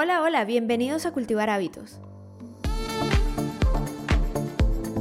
Hola, hola, bienvenidos a Cultivar Hábitos.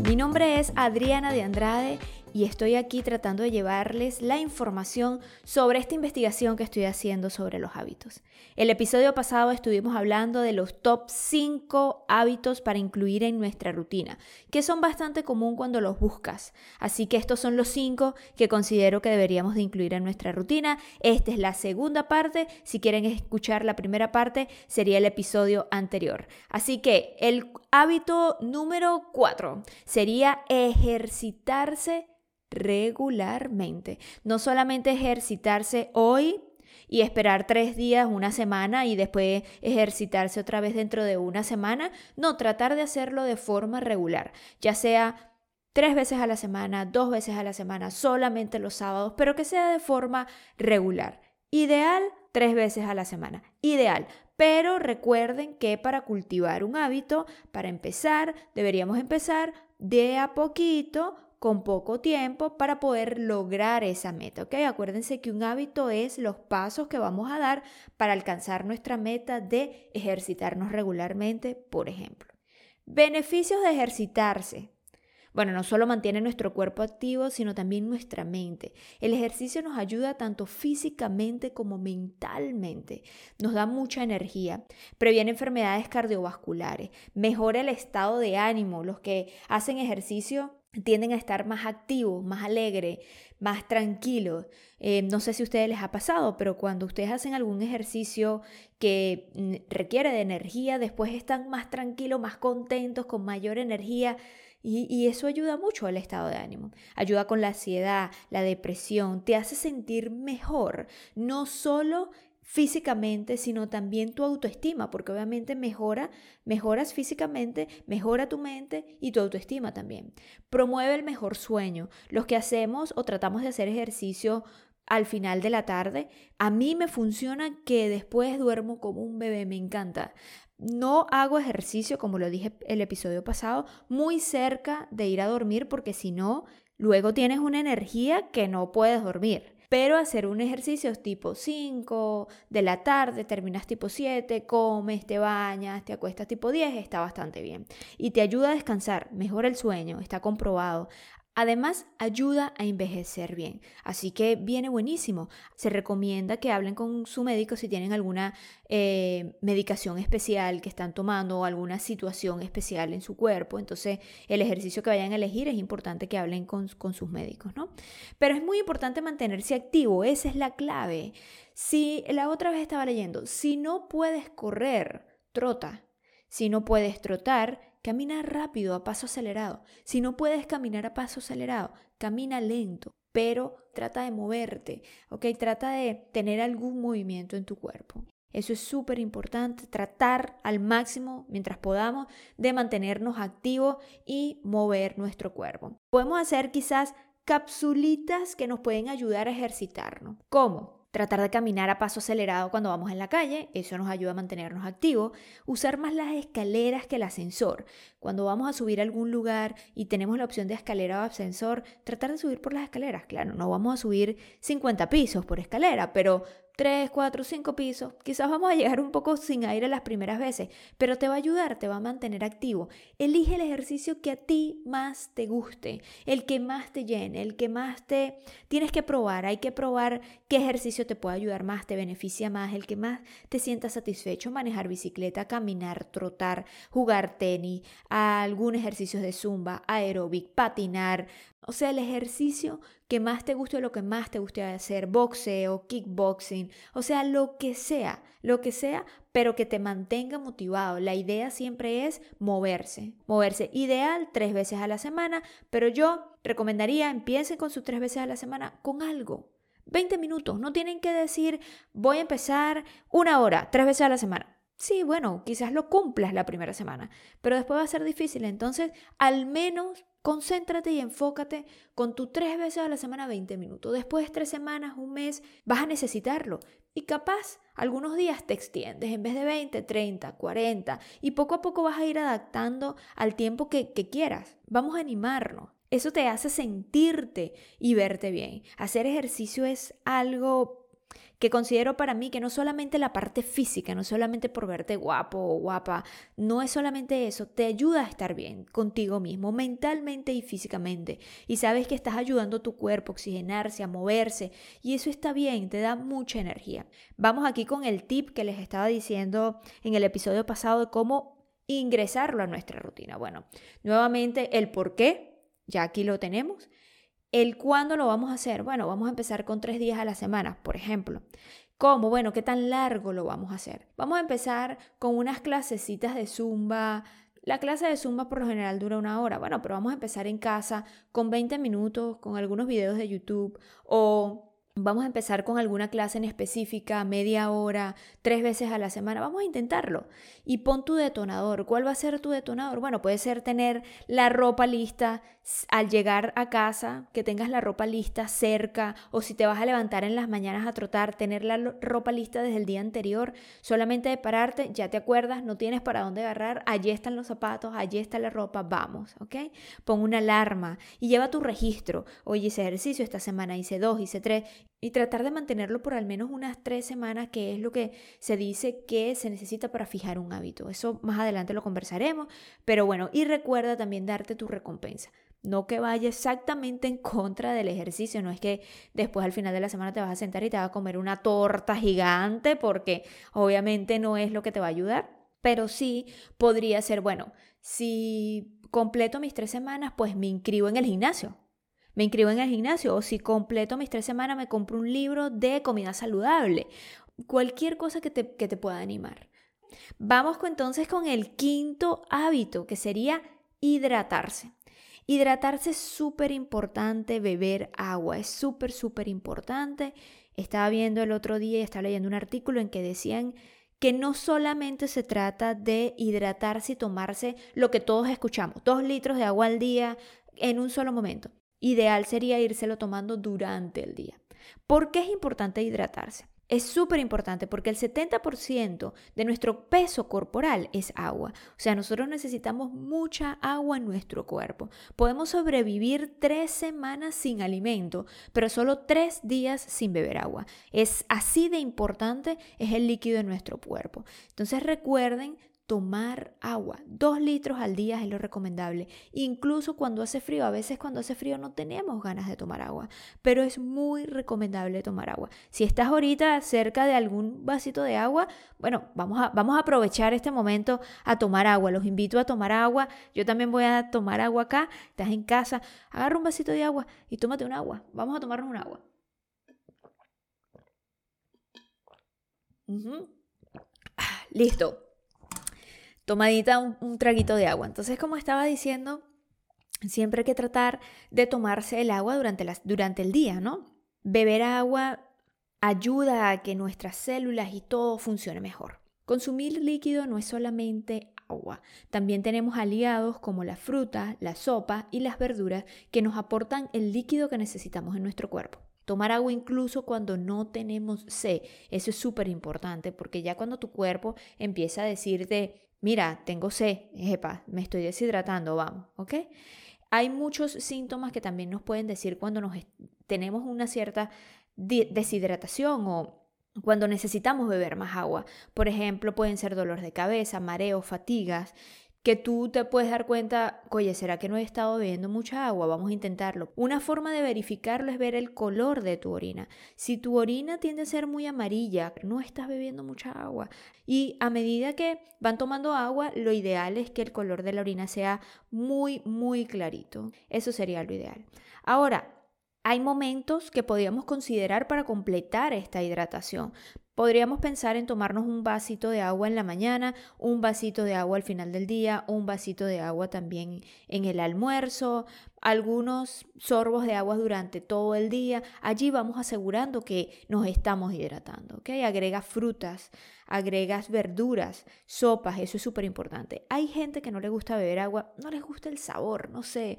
Mi nombre es Adriana de Andrade y estoy aquí tratando de llevarles la información sobre esta investigación que estoy haciendo sobre los hábitos. El episodio pasado estuvimos hablando de los top 5 hábitos para incluir en nuestra rutina, que son bastante común cuando los buscas. Así que estos son los 5 que considero que deberíamos de incluir en nuestra rutina. Esta es la segunda parte. Si quieren escuchar la primera parte, sería el episodio anterior. Así que el hábito número 4 sería ejercitarse regularmente. No solamente ejercitarse hoy y esperar tres días, una semana y después ejercitarse otra vez dentro de una semana. No, tratar de hacerlo de forma regular, ya sea tres veces a la semana, dos veces a la semana, solamente los sábados, pero que sea de forma regular. Ideal, tres veces a la semana. Ideal. Pero recuerden que para cultivar un hábito, para empezar, deberíamos empezar de a poquito con poco tiempo para poder lograr esa meta, ¿ok? Acuérdense que un hábito es los pasos que vamos a dar para alcanzar nuestra meta de ejercitarnos regularmente, por ejemplo. Beneficios de ejercitarse. Bueno, no solo mantiene nuestro cuerpo activo, sino también nuestra mente. El ejercicio nos ayuda tanto físicamente como mentalmente. Nos da mucha energía, previene enfermedades cardiovasculares, mejora el estado de ánimo. Los que hacen ejercicio tienden a estar más activos, más alegres, más tranquilos. Eh, no sé si a ustedes les ha pasado, pero cuando ustedes hacen algún ejercicio que mm, requiere de energía, después están más tranquilos, más contentos, con mayor energía. Y, y, eso ayuda mucho al estado de ánimo. Ayuda con la ansiedad, la depresión, te hace sentir mejor. No solo físicamente, sino también tu autoestima, porque obviamente mejora, mejoras físicamente, mejora tu mente y tu autoestima también. Promueve el mejor sueño. Los que hacemos o tratamos de hacer ejercicio al final de la tarde, a mí me funciona que después duermo como un bebé, me encanta. No hago ejercicio, como lo dije el episodio pasado, muy cerca de ir a dormir porque si no, luego tienes una energía que no puedes dormir. Pero hacer un ejercicio tipo 5 de la tarde, terminas tipo 7, comes, te bañas, te acuestas tipo 10, está bastante bien. Y te ayuda a descansar, mejora el sueño, está comprobado. Además, ayuda a envejecer bien. Así que viene buenísimo. Se recomienda que hablen con su médico si tienen alguna eh, medicación especial que están tomando o alguna situación especial en su cuerpo. Entonces, el ejercicio que vayan a elegir es importante que hablen con, con sus médicos, ¿no? Pero es muy importante mantenerse activo. Esa es la clave. Si la otra vez estaba leyendo, si no puedes correr, trota. Si no puedes trotar, Camina rápido, a paso acelerado. Si no puedes caminar a paso acelerado, camina lento, pero trata de moverte, ¿ok? Trata de tener algún movimiento en tu cuerpo. Eso es súper importante, tratar al máximo, mientras podamos, de mantenernos activos y mover nuestro cuerpo. Podemos hacer quizás capsulitas que nos pueden ayudar a ejercitarnos. ¿Cómo? Tratar de caminar a paso acelerado cuando vamos en la calle, eso nos ayuda a mantenernos activos. Usar más las escaleras que el ascensor. Cuando vamos a subir a algún lugar y tenemos la opción de escalera o ascensor, tratar de subir por las escaleras. Claro, no vamos a subir 50 pisos por escalera, pero 3, 4, 5 pisos. Quizás vamos a llegar un poco sin aire las primeras veces, pero te va a ayudar, te va a mantener activo. Elige el ejercicio que a ti más te guste, el que más te llene, el que más te... Tienes que probar, hay que probar qué ejercicio te puede ayudar más, te beneficia más, el que más te sienta satisfecho, manejar bicicleta, caminar, trotar, jugar tenis, algún ejercicio de zumba, aeróbic, patinar, o sea, el ejercicio que más te guste lo que más te guste hacer, boxeo, kickboxing, o sea, lo que sea, lo que sea, pero que te mantenga motivado. La idea siempre es moverse, moverse. Ideal tres veces a la semana, pero yo recomendaría empiecen con sus tres veces a la semana con algo. 20 minutos, no tienen que decir voy a empezar una hora, tres veces a la semana. Sí, bueno, quizás lo cumplas la primera semana, pero después va a ser difícil. Entonces, al menos concéntrate y enfócate con tu tres veces a la semana 20 minutos. Después de tres semanas, un mes, vas a necesitarlo. Y capaz, algunos días te extiendes en vez de 20, 30, 40. Y poco a poco vas a ir adaptando al tiempo que, que quieras. Vamos a animarnos. Eso te hace sentirte y verte bien. Hacer ejercicio es algo que considero para mí que no solamente la parte física, no solamente por verte guapo o guapa, no es solamente eso, te ayuda a estar bien contigo mismo, mentalmente y físicamente. Y sabes que estás ayudando a tu cuerpo a oxigenarse, a moverse, y eso está bien, te da mucha energía. Vamos aquí con el tip que les estaba diciendo en el episodio pasado de cómo ingresarlo a nuestra rutina. Bueno, nuevamente el por qué, ya aquí lo tenemos. ¿El cuándo lo vamos a hacer? Bueno, vamos a empezar con tres días a la semana, por ejemplo. ¿Cómo? Bueno, ¿qué tan largo lo vamos a hacer? Vamos a empezar con unas clasecitas de zumba. La clase de zumba por lo general dura una hora. Bueno, pero vamos a empezar en casa con 20 minutos, con algunos videos de YouTube o Vamos a empezar con alguna clase en específica, media hora, tres veces a la semana. Vamos a intentarlo. Y pon tu detonador. ¿Cuál va a ser tu detonador? Bueno, puede ser tener la ropa lista al llegar a casa, que tengas la ropa lista cerca, o si te vas a levantar en las mañanas a trotar, tener la ropa lista desde el día anterior. Solamente de pararte, ya te acuerdas, no tienes para dónde agarrar, allí están los zapatos, allí está la ropa, vamos, ¿ok? Pon una alarma y lleva tu registro. Oye, hice ejercicio esta semana, hice dos, hice tres y tratar de mantenerlo por al menos unas tres semanas, que es lo que se dice que se necesita para fijar un hábito. Eso más adelante lo conversaremos, pero bueno, y recuerda también darte tu recompensa. No que vaya exactamente en contra del ejercicio, no es que después al final de la semana te vas a sentar y te vas a comer una torta gigante, porque obviamente no es lo que te va a ayudar, pero sí podría ser, bueno, si completo mis tres semanas, pues me inscribo en el gimnasio me inscribo en el gimnasio o si completo mis tres semanas me compro un libro de comida saludable. Cualquier cosa que te, que te pueda animar. Vamos entonces con el quinto hábito, que sería hidratarse. Hidratarse es súper importante, beber agua es súper, súper importante. Estaba viendo el otro día y estaba leyendo un artículo en que decían que no solamente se trata de hidratarse y tomarse lo que todos escuchamos, dos litros de agua al día en un solo momento, Ideal sería írselo tomando durante el día. ¿Por qué es importante hidratarse? Es súper importante porque el 70% de nuestro peso corporal es agua. O sea, nosotros necesitamos mucha agua en nuestro cuerpo. Podemos sobrevivir tres semanas sin alimento, pero solo tres días sin beber agua. Es así de importante es el líquido en nuestro cuerpo. Entonces recuerden tomar agua. Dos litros al día es lo recomendable. Incluso cuando hace frío, a veces cuando hace frío no tenemos ganas de tomar agua, pero es muy recomendable tomar agua. Si estás ahorita cerca de algún vasito de agua, bueno, vamos a, vamos a aprovechar este momento a tomar agua. Los invito a tomar agua. Yo también voy a tomar agua acá. Estás en casa, agarra un vasito de agua y tómate un agua. Vamos a tomarnos un agua. Ah, listo tomadita un, traguito de agua. Entonces, como estaba diciendo, siempre hay que tratar de tomarse el agua durante, las, durante el día, ¿no? Beber agua ayuda a que nuestras células y todo funcione mejor. Consumir líquido no es solamente agua. También tenemos aliados como la fruta, la sopa y las verduras que nos aportan el líquido que necesitamos en nuestro cuerpo. Tomar agua incluso cuando no tenemos sed, eso es súper importante porque ya cuando tu cuerpo empieza a decirte mira, tengo sed, epa, me estoy deshidratando, vamos, ¿ok? Hay muchos síntomas que también nos pueden decir cuando nos tenemos una cierta deshidratación o cuando necesitamos beber más agua. Por ejemplo, pueden ser dolor de cabeza, mareo, fatigas que tú te puedes dar cuenta, oye, ¿será que no he estado bebiendo mucha agua? Vamos a intentarlo. Una forma de verificarlo es ver el color de tu orina. Si tu orina tiende a ser muy amarilla, no estás bebiendo mucha agua. Y a medida que van tomando agua, lo ideal es que el color de la orina sea muy, muy clarito. Eso sería lo ideal. Ahora, hay momentos que podríamos considerar para completar esta hidratación. Podríamos pensar en tomarnos un vasito de agua en la mañana, un vasito de agua al final del día, un vasito de agua también en el almuerzo, algunos sorbos de agua durante todo el día. Allí vamos asegurando que nos estamos hidratando. ¿ok? Agregas frutas, agregas verduras, sopas, eso es súper importante. Hay gente que no le gusta beber agua, no les gusta el sabor, no sé,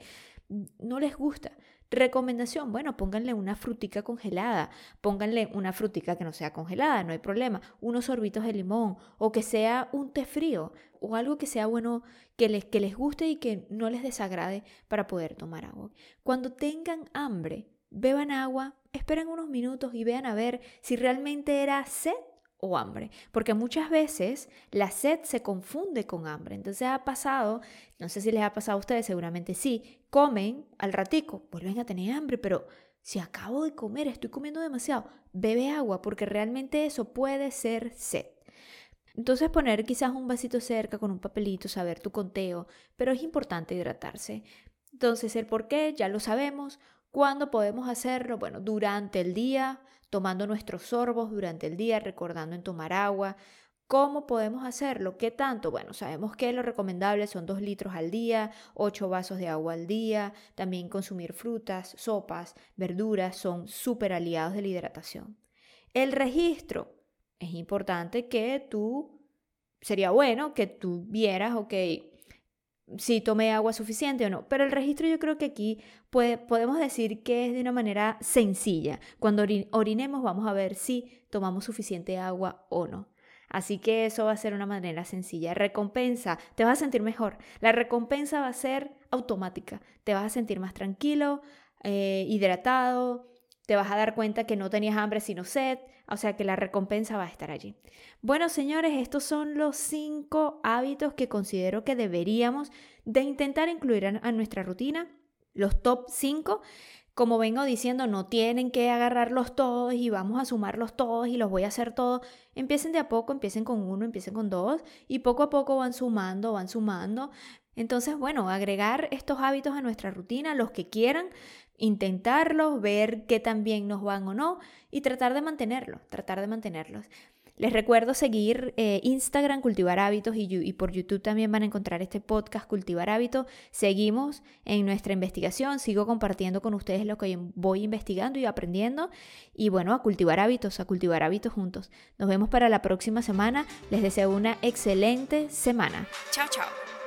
no les gusta. Recomendación, bueno, pónganle una frutica congelada, pónganle una frutica que no sea congelada, no hay problema, unos sorbitos de limón o que sea un té frío o algo que sea bueno, que les, que les guste y que no les desagrade para poder tomar agua. Cuando tengan hambre, beban agua, esperen unos minutos y vean a ver si realmente era sed o hambre, porque muchas veces la sed se confunde con hambre. Entonces ha pasado, no sé si les ha pasado a ustedes, seguramente sí, comen al ratico, vuelven a tener hambre, pero si acabo de comer, estoy comiendo demasiado, bebe agua, porque realmente eso puede ser sed. Entonces poner quizás un vasito cerca con un papelito, saber tu conteo, pero es importante hidratarse. Entonces el por qué ya lo sabemos. ¿Cuándo podemos hacerlo? Bueno, durante el día, tomando nuestros sorbos durante el día, recordando en tomar agua. ¿Cómo podemos hacerlo? ¿Qué tanto? Bueno, sabemos que lo recomendable son 2 litros al día, 8 vasos de agua al día, también consumir frutas, sopas, verduras son súper aliados de la hidratación. El registro. Es importante que tú, sería bueno que tú vieras, ok, si tomé agua suficiente o no. Pero el registro yo creo que aquí podemos decir que es de una manera sencilla. Cuando orinemos vamos a ver si tomamos suficiente agua o no. Así que eso va a ser una manera sencilla. Recompensa, te vas a sentir mejor. La recompensa va a ser automática. Te vas a sentir más tranquilo, eh, hidratado, te vas a dar cuenta que no tenías hambre sino sed, o sea que la recompensa va a estar allí. Bueno, señores, estos son los cinco hábitos que considero que deberíamos de intentar incluir a, nuestra rutina, los top 5. Como vengo diciendo, no tienen que agarrarlos todos y vamos a sumarlos todos y los voy a hacer todos. Empiecen de a poco, empiecen con uno, empiecen con dos y poco a poco van sumando, van sumando. Entonces, bueno, agregar estos hábitos a nuestra rutina, los que quieran, intentarlos, ver qué tan bien nos van o no y tratar de mantenerlos, tratar de mantenerlos. Les recuerdo seguir eh, Instagram, Cultivar Hábitos y, y, por YouTube también van a encontrar este podcast Cultivar Hábitos. Seguimos en nuestra investigación, sigo compartiendo con ustedes lo que voy investigando y aprendiendo. Y bueno, a cultivar hábitos, a cultivar hábitos juntos. Nos vemos para la próxima semana. Les deseo una excelente semana. Chao, chao.